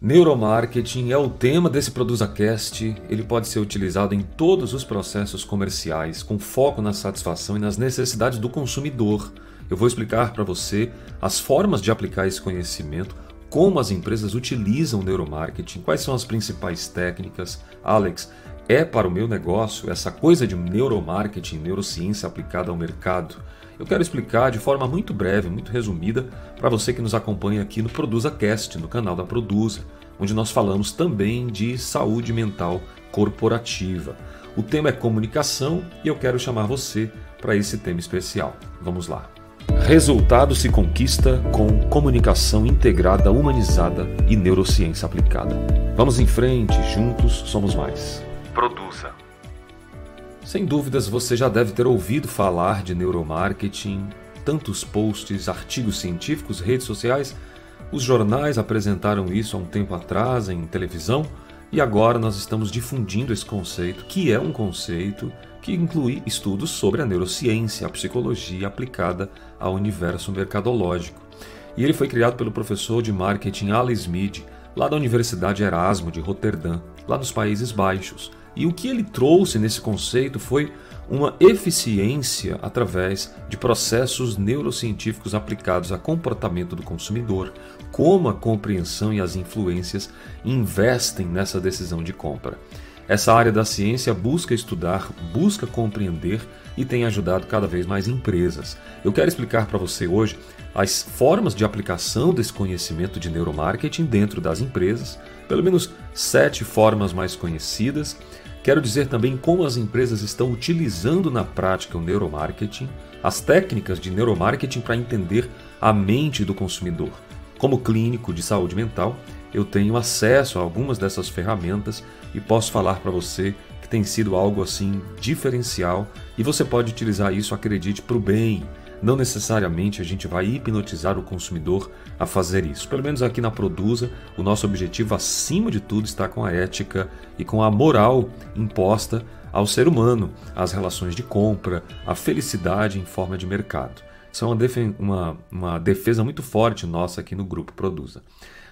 Neuromarketing é o tema desse ProduzaCast. Ele pode ser utilizado em todos os processos comerciais, com foco na satisfação e nas necessidades do consumidor. Eu vou explicar para você as formas de aplicar esse conhecimento, como as empresas utilizam o neuromarketing, quais são as principais técnicas. Alex, é para o meu negócio essa coisa de neuromarketing, neurociência aplicada ao mercado? Eu quero explicar de forma muito breve, muito resumida, para você que nos acompanha aqui no Produza Cast, no canal da Produza, onde nós falamos também de saúde mental corporativa. O tema é comunicação e eu quero chamar você para esse tema especial. Vamos lá. Resultado se conquista com comunicação integrada, humanizada e neurociência aplicada. Vamos em frente, juntos somos mais. Produza. Sem dúvidas, você já deve ter ouvido falar de neuromarketing, tantos posts, artigos científicos, redes sociais. Os jornais apresentaram isso há um tempo atrás em televisão e agora nós estamos difundindo esse conceito, que é um conceito que inclui estudos sobre a neurociência, a psicologia aplicada ao universo mercadológico. E ele foi criado pelo professor de marketing Alan Smith, lá da Universidade Erasmo de Roterdã, lá nos Países Baixos. E o que ele trouxe nesse conceito foi uma eficiência através de processos neurocientíficos aplicados a comportamento do consumidor, como a compreensão e as influências investem nessa decisão de compra. Essa área da ciência busca estudar, busca compreender e tem ajudado cada vez mais empresas. Eu quero explicar para você hoje as formas de aplicação desse conhecimento de neuromarketing dentro das empresas, pelo menos sete formas mais conhecidas Quero dizer também como as empresas estão utilizando na prática o neuromarketing, as técnicas de neuromarketing para entender a mente do consumidor. Como clínico de saúde mental, eu tenho acesso a algumas dessas ferramentas e posso falar para você que tem sido algo assim diferencial e você pode utilizar isso, acredite, para o bem, não necessariamente a gente vai hipnotizar o consumidor a fazer isso. Pelo menos aqui na Produza, o nosso objetivo, acima de tudo, está com a ética e com a moral imposta ao ser humano, às relações de compra, à felicidade em forma de mercado. Isso é uma, defen uma, uma defesa muito forte nossa aqui no grupo Produza.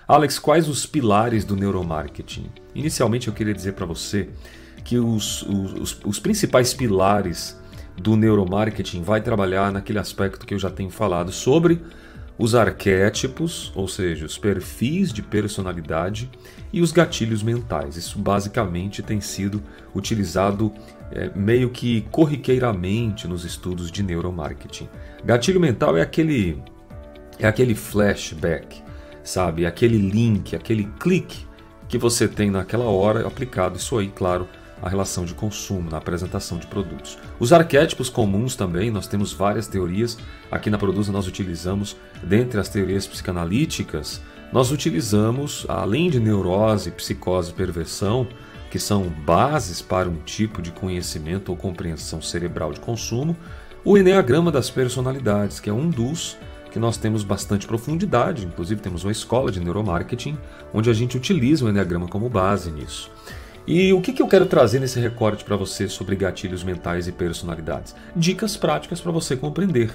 Alex, quais os pilares do neuromarketing? Inicialmente eu queria dizer para você que os, os, os principais pilares do neuromarketing vai trabalhar naquele aspecto que eu já tenho falado sobre os arquétipos, ou seja, os perfis de personalidade e os gatilhos mentais. Isso basicamente tem sido utilizado é, meio que corriqueiramente nos estudos de neuromarketing. Gatilho mental é aquele é aquele flashback, sabe? Aquele link, aquele clique que você tem naquela hora aplicado. Isso aí, claro, a relação de consumo, na apresentação de produtos. Os arquétipos comuns também, nós temos várias teorias. Aqui na Produza nós utilizamos, dentre as teorias psicanalíticas, nós utilizamos, além de neurose, psicose e perversão, que são bases para um tipo de conhecimento ou compreensão cerebral de consumo, o Enneagrama das Personalidades, que é um dos que nós temos bastante profundidade, inclusive temos uma escola de neuromarketing onde a gente utiliza o Enneagrama como base nisso. E o que, que eu quero trazer nesse recorte para você sobre gatilhos mentais e personalidades? Dicas práticas para você compreender.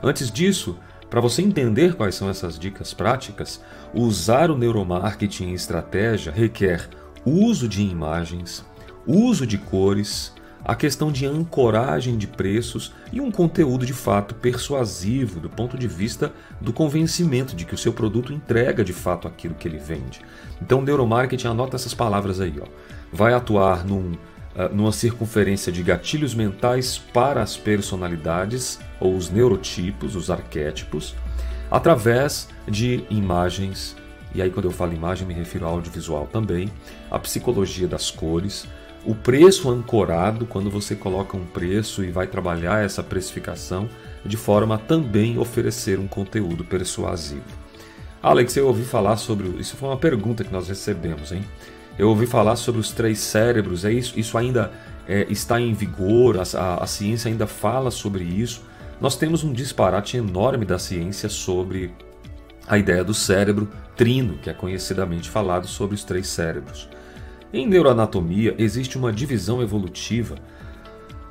Antes disso, para você entender quais são essas dicas práticas, usar o neuromarketing em estratégia requer uso de imagens, uso de cores, a questão de ancoragem de preços e um conteúdo de fato persuasivo do ponto de vista do convencimento de que o seu produto entrega de fato aquilo que ele vende. Então, neuromarketing anota essas palavras aí, ó vai atuar num, uh, numa circunferência de gatilhos mentais para as personalidades ou os neurotipos, os arquétipos, através de imagens. E aí, quando eu falo imagem, me refiro ao audiovisual também, a psicologia das cores, o preço ancorado, quando você coloca um preço e vai trabalhar essa precificação de forma a também oferecer um conteúdo persuasivo. Alex, eu ouvi falar sobre. Isso foi uma pergunta que nós recebemos, hein? Eu ouvi falar sobre os três cérebros, é isso, isso ainda é, está em vigor, a, a, a ciência ainda fala sobre isso. Nós temos um disparate enorme da ciência sobre a ideia do cérebro trino, que é conhecidamente falado sobre os três cérebros. Em neuroanatomia existe uma divisão evolutiva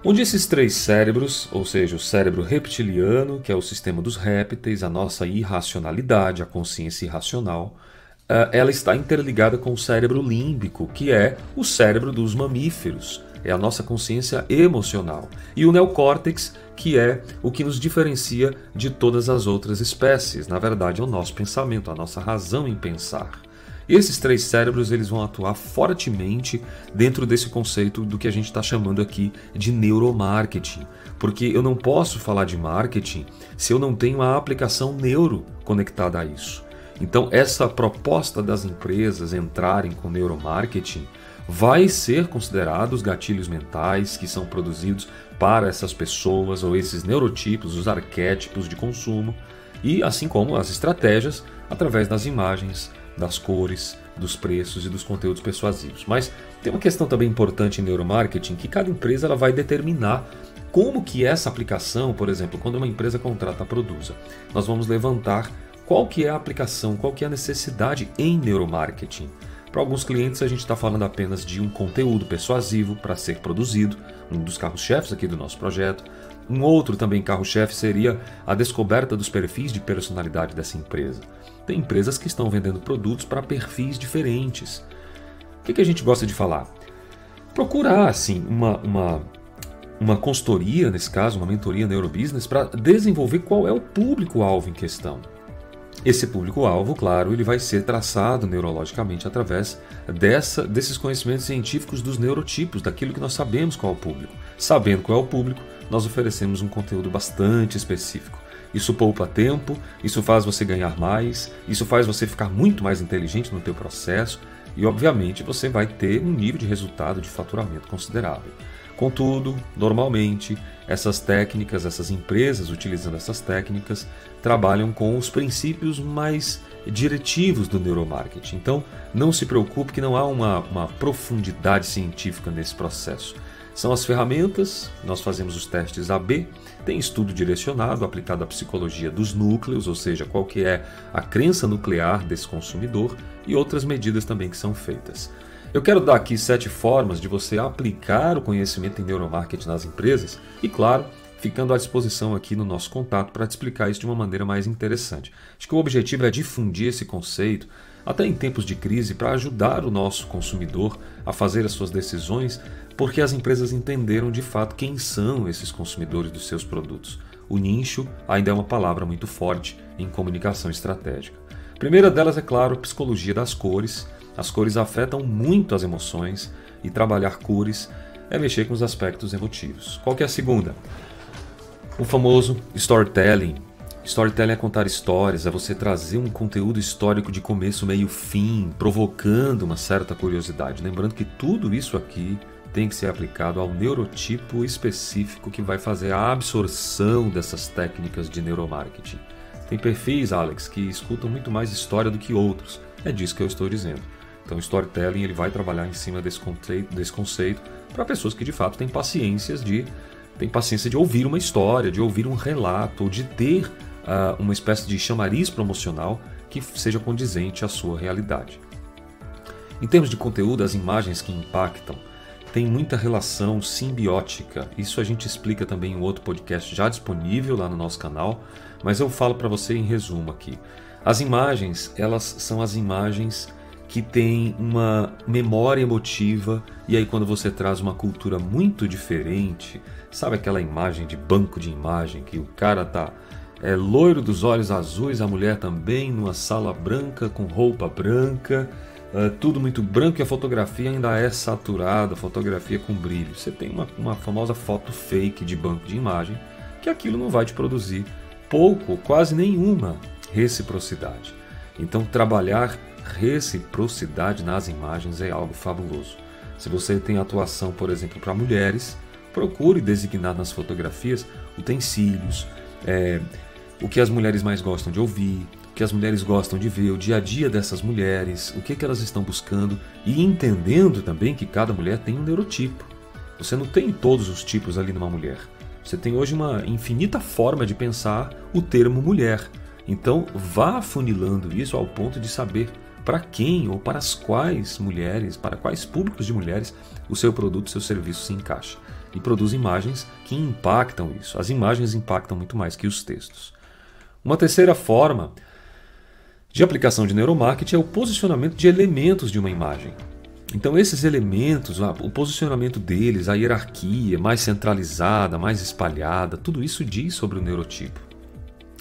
onde esses três cérebros, ou seja, o cérebro reptiliano, que é o sistema dos répteis, a nossa irracionalidade, a consciência irracional, uh, ela está interligada com o cérebro límbico, que é o cérebro dos mamíferos, é a nossa consciência emocional, e o neocórtex, que é o que nos diferencia de todas as outras espécies. Na verdade, é o nosso pensamento, a nossa razão em pensar. Esses três cérebros eles vão atuar fortemente dentro desse conceito do que a gente está chamando aqui de neuromarketing, porque eu não posso falar de marketing se eu não tenho a aplicação neuro conectada a isso. Então, essa proposta das empresas entrarem com neuromarketing vai ser considerado os gatilhos mentais que são produzidos para essas pessoas ou esses neurotipos, os arquétipos de consumo, e assim como as estratégias através das imagens, das cores, dos preços e dos conteúdos persuasivos. Mas tem uma questão também importante em neuromarketing que cada empresa ela vai determinar como que essa aplicação, por exemplo, quando uma empresa contrata a Produza, nós vamos levantar qual que é a aplicação, qual que é a necessidade em neuromarketing. Para alguns clientes a gente está falando apenas de um conteúdo persuasivo para ser produzido, um dos carros-chefes aqui do nosso projeto. Um outro também carro-chefe seria a descoberta dos perfis de personalidade dessa empresa. Tem empresas que estão vendendo produtos para perfis diferentes. O que, que a gente gosta de falar? Procurar, assim, uma, uma, uma consultoria, nesse caso, uma mentoria neurobusiness, para desenvolver qual é o público-alvo em questão. Esse público-alvo, claro, ele vai ser traçado neurologicamente através dessa, desses conhecimentos científicos dos neurotipos, daquilo que nós sabemos qual é o público. Sabendo qual é o público, nós oferecemos um conteúdo bastante específico. Isso poupa tempo, isso faz você ganhar mais, isso faz você ficar muito mais inteligente no teu processo e obviamente você vai ter um nível de resultado de faturamento considerável. Contudo, normalmente, essas técnicas, essas empresas utilizando essas técnicas, trabalham com os princípios mais diretivos do neuromarketing. Então, não se preocupe que não há uma, uma profundidade científica nesse processo. São as ferramentas, nós fazemos os testes AB, tem estudo direcionado aplicado à psicologia dos núcleos, ou seja, qual que é a crença nuclear desse consumidor e outras medidas também que são feitas. Eu quero dar aqui sete formas de você aplicar o conhecimento em neuromarketing nas empresas e, claro, ficando à disposição aqui no nosso contato para te explicar isso de uma maneira mais interessante. Acho que o objetivo é difundir esse conceito, até em tempos de crise, para ajudar o nosso consumidor a fazer as suas decisões porque as empresas entenderam de fato quem são esses consumidores dos seus produtos. O nicho ainda é uma palavra muito forte em comunicação estratégica. A primeira delas é claro, psicologia das cores. As cores afetam muito as emoções e trabalhar cores é mexer com os aspectos emotivos. Qual que é a segunda? O famoso storytelling. Storytelling é contar histórias, é você trazer um conteúdo histórico de começo, meio, fim, provocando uma certa curiosidade. Lembrando que tudo isso aqui tem que ser aplicado ao neurotipo específico que vai fazer a absorção dessas técnicas de neuromarketing. Tem perfis, Alex, que escutam muito mais história do que outros. É disso que eu estou dizendo. Então, storytelling ele vai trabalhar em cima desse conceito, desse conceito para pessoas que de fato têm paciências de têm paciência de ouvir uma história, de ouvir um relato, ou de ter uh, uma espécie de chamariz promocional que seja condizente à sua realidade. Em termos de conteúdo, as imagens que impactam tem muita relação simbiótica. Isso a gente explica também em outro podcast já disponível lá no nosso canal, mas eu falo para você em resumo aqui. As imagens, elas são as imagens que têm uma memória emotiva e aí quando você traz uma cultura muito diferente, sabe aquela imagem de banco de imagem que o cara tá é loiro dos olhos azuis, a mulher também numa sala branca com roupa branca é tudo muito branco e a fotografia ainda é saturada, fotografia com brilho. Você tem uma, uma famosa foto fake de banco de imagem que aquilo não vai te produzir pouco, quase nenhuma reciprocidade. Então, trabalhar reciprocidade nas imagens é algo fabuloso. Se você tem atuação, por exemplo, para mulheres, procure designar nas fotografias utensílios, é, o que as mulheres mais gostam de ouvir, que as mulheres gostam de ver, o dia a dia dessas mulheres, o que, que elas estão buscando e entendendo também que cada mulher tem um neurotipo. Você não tem todos os tipos ali numa mulher. Você tem hoje uma infinita forma de pensar o termo mulher. Então, vá afunilando isso ao ponto de saber para quem ou para as quais mulheres, para quais públicos de mulheres o seu produto, o seu serviço se encaixa. E produz imagens que impactam isso. As imagens impactam muito mais que os textos. Uma terceira forma de aplicação de neuromarketing é o posicionamento de elementos de uma imagem. Então, esses elementos, o posicionamento deles, a hierarquia mais centralizada, mais espalhada, tudo isso diz sobre o neurotipo.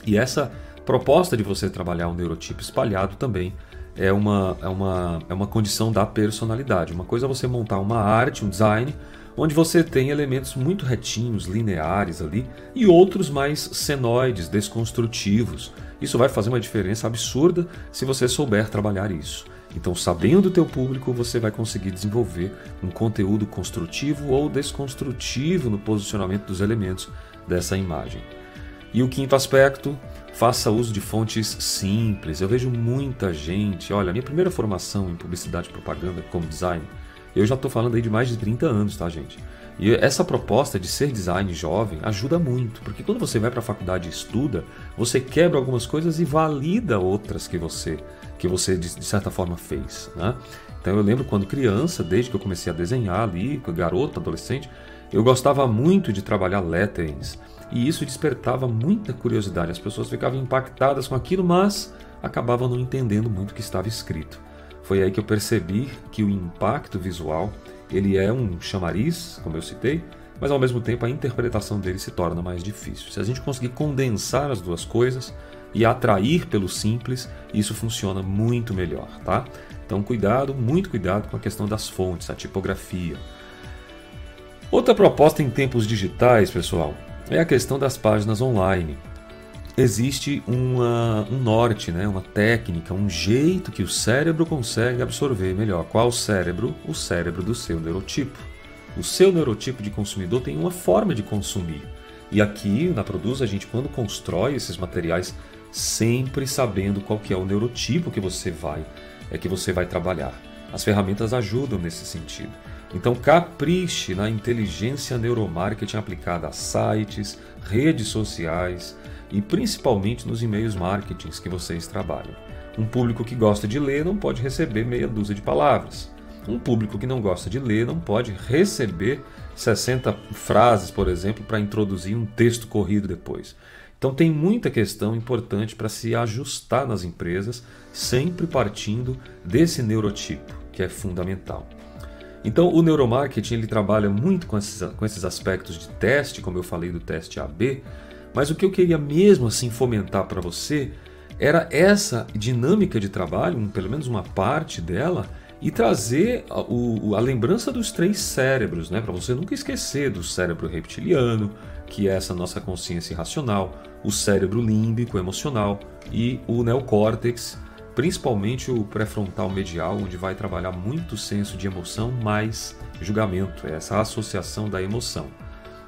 E essa proposta de você trabalhar um neurotipo espalhado também é uma, é uma, é uma condição da personalidade. Uma coisa é você montar uma arte, um design, onde você tem elementos muito retinhos, lineares ali, e outros mais senoides, desconstrutivos. Isso vai fazer uma diferença absurda se você souber trabalhar isso. Então, sabendo o teu público, você vai conseguir desenvolver um conteúdo construtivo ou desconstrutivo no posicionamento dos elementos dessa imagem. E o quinto aspecto, faça uso de fontes simples. Eu vejo muita gente, olha, minha primeira formação em publicidade e propaganda como design, eu já estou falando aí de mais de 30 anos, tá, gente? E essa proposta de ser design jovem ajuda muito, porque quando você vai para a faculdade e estuda, você quebra algumas coisas e valida outras que você que você de, certa forma fez, né? Então eu lembro quando criança, desde que eu comecei a desenhar ali, garoto, adolescente, eu gostava muito de trabalhar letterings e isso despertava muita curiosidade. As pessoas ficavam impactadas com aquilo, mas acabavam não entendendo muito o que estava escrito. Foi aí que eu percebi que o impacto visual ele é um chamariz, como eu citei, mas ao mesmo tempo a interpretação dele se torna mais difícil. Se a gente conseguir condensar as duas coisas e atrair pelo simples, isso funciona muito melhor, tá? Então cuidado, muito cuidado com a questão das fontes, a tipografia. Outra proposta em tempos digitais, pessoal, é a questão das páginas online existe uma, um norte, né? uma técnica, um jeito que o cérebro consegue absorver melhor. Qual cérebro? O cérebro do seu neurotipo. O seu neurotipo de consumidor tem uma forma de consumir. E aqui na Produz a gente quando constrói esses materiais sempre sabendo qual que é o neurotipo que você vai é que você vai trabalhar. As ferramentas ajudam nesse sentido. Então capriche na inteligência neuromarketing aplicada a sites, redes sociais, e principalmente nos e-mails marketings que vocês trabalham. Um público que gosta de ler não pode receber meia dúzia de palavras. Um público que não gosta de ler não pode receber 60 frases, por exemplo, para introduzir um texto corrido depois. Então tem muita questão importante para se ajustar nas empresas, sempre partindo desse neurotipo, que é fundamental. Então o neuromarketing ele trabalha muito com esses, com esses aspectos de teste, como eu falei do teste AB, mas o que eu queria mesmo assim fomentar para você era essa dinâmica de trabalho, pelo menos uma parte dela, e trazer a, o, a lembrança dos três cérebros, né? para você nunca esquecer do cérebro reptiliano, que é essa nossa consciência racional, o cérebro límbico emocional e o neocórtex, principalmente o pré-frontal medial, onde vai trabalhar muito senso de emoção mais julgamento, é essa associação da emoção.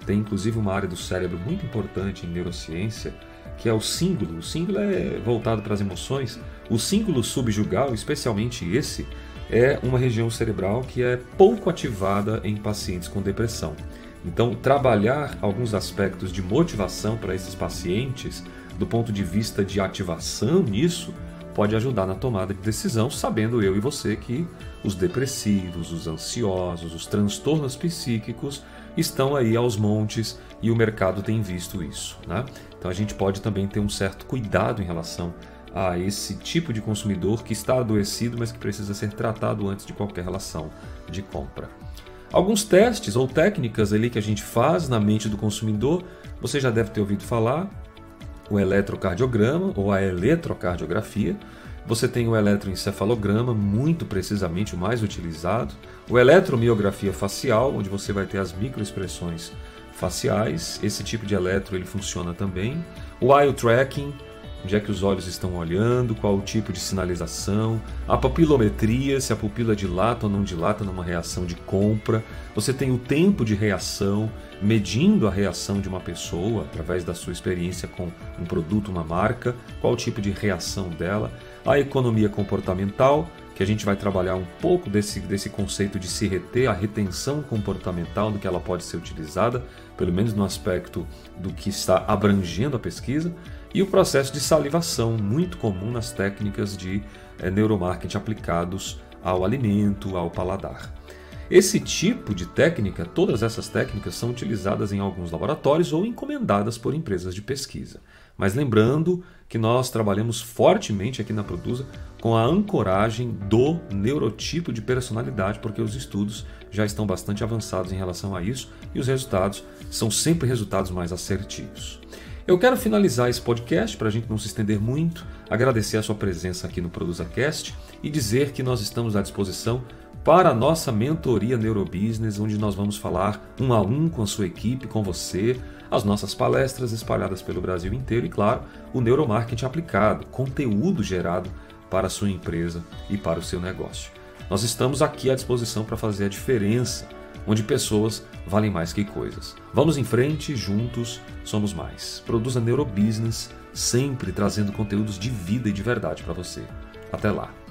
Tem inclusive uma área do cérebro muito importante em neurociência, que é o símbolo. O símbolo é voltado para as emoções. O símbolo subjugal, especialmente esse, é uma região cerebral que é pouco ativada em pacientes com depressão. Então, trabalhar alguns aspectos de motivação para esses pacientes, do ponto de vista de ativação nisso, pode ajudar na tomada de decisão, sabendo eu e você que os depressivos, os ansiosos, os transtornos psíquicos estão aí aos montes e o mercado tem visto isso. Né? Então a gente pode também ter um certo cuidado em relação a esse tipo de consumidor que está adoecido, mas que precisa ser tratado antes de qualquer relação de compra. Alguns testes ou técnicas ali que a gente faz na mente do consumidor, você já deve ter ouvido falar, o eletrocardiograma ou a eletrocardiografia, você tem o eletroencefalograma, muito precisamente o mais utilizado, o eletromiografia facial, onde você vai ter as microexpressões faciais. Esse tipo de eletro ele funciona também. O eye tracking, onde é que os olhos estão olhando, qual o tipo de sinalização, a papilometria, se a pupila dilata ou não dilata numa reação de compra. Você tem o tempo de reação, medindo a reação de uma pessoa através da sua experiência com um produto, uma marca, qual o tipo de reação dela a economia comportamental, que a gente vai trabalhar um pouco desse, desse conceito de se reter, a retenção comportamental, do que ela pode ser utilizada, pelo menos no aspecto do que está abrangendo a pesquisa, e o processo de salivação, muito comum nas técnicas de é, neuromarketing aplicados ao alimento, ao paladar. Esse tipo de técnica, todas essas técnicas são utilizadas em alguns laboratórios ou encomendadas por empresas de pesquisa. Mas lembrando que nós trabalhamos fortemente aqui na Produza com a ancoragem do neurotipo de personalidade, porque os estudos já estão bastante avançados em relação a isso e os resultados são sempre resultados mais assertivos. Eu quero finalizar esse podcast para a gente não se estender muito, agradecer a sua presença aqui no ProduzaCast e dizer que nós estamos à disposição para a nossa mentoria Neurobusiness, onde nós vamos falar um a um com a sua equipe, com você, as nossas palestras espalhadas pelo Brasil inteiro e, claro, o neuromarketing aplicado, conteúdo gerado para a sua empresa e para o seu negócio. Nós estamos aqui à disposição para fazer a diferença, onde pessoas valem mais que coisas. Vamos em frente, juntos somos mais. Produza Neurobusiness, sempre trazendo conteúdos de vida e de verdade para você. Até lá!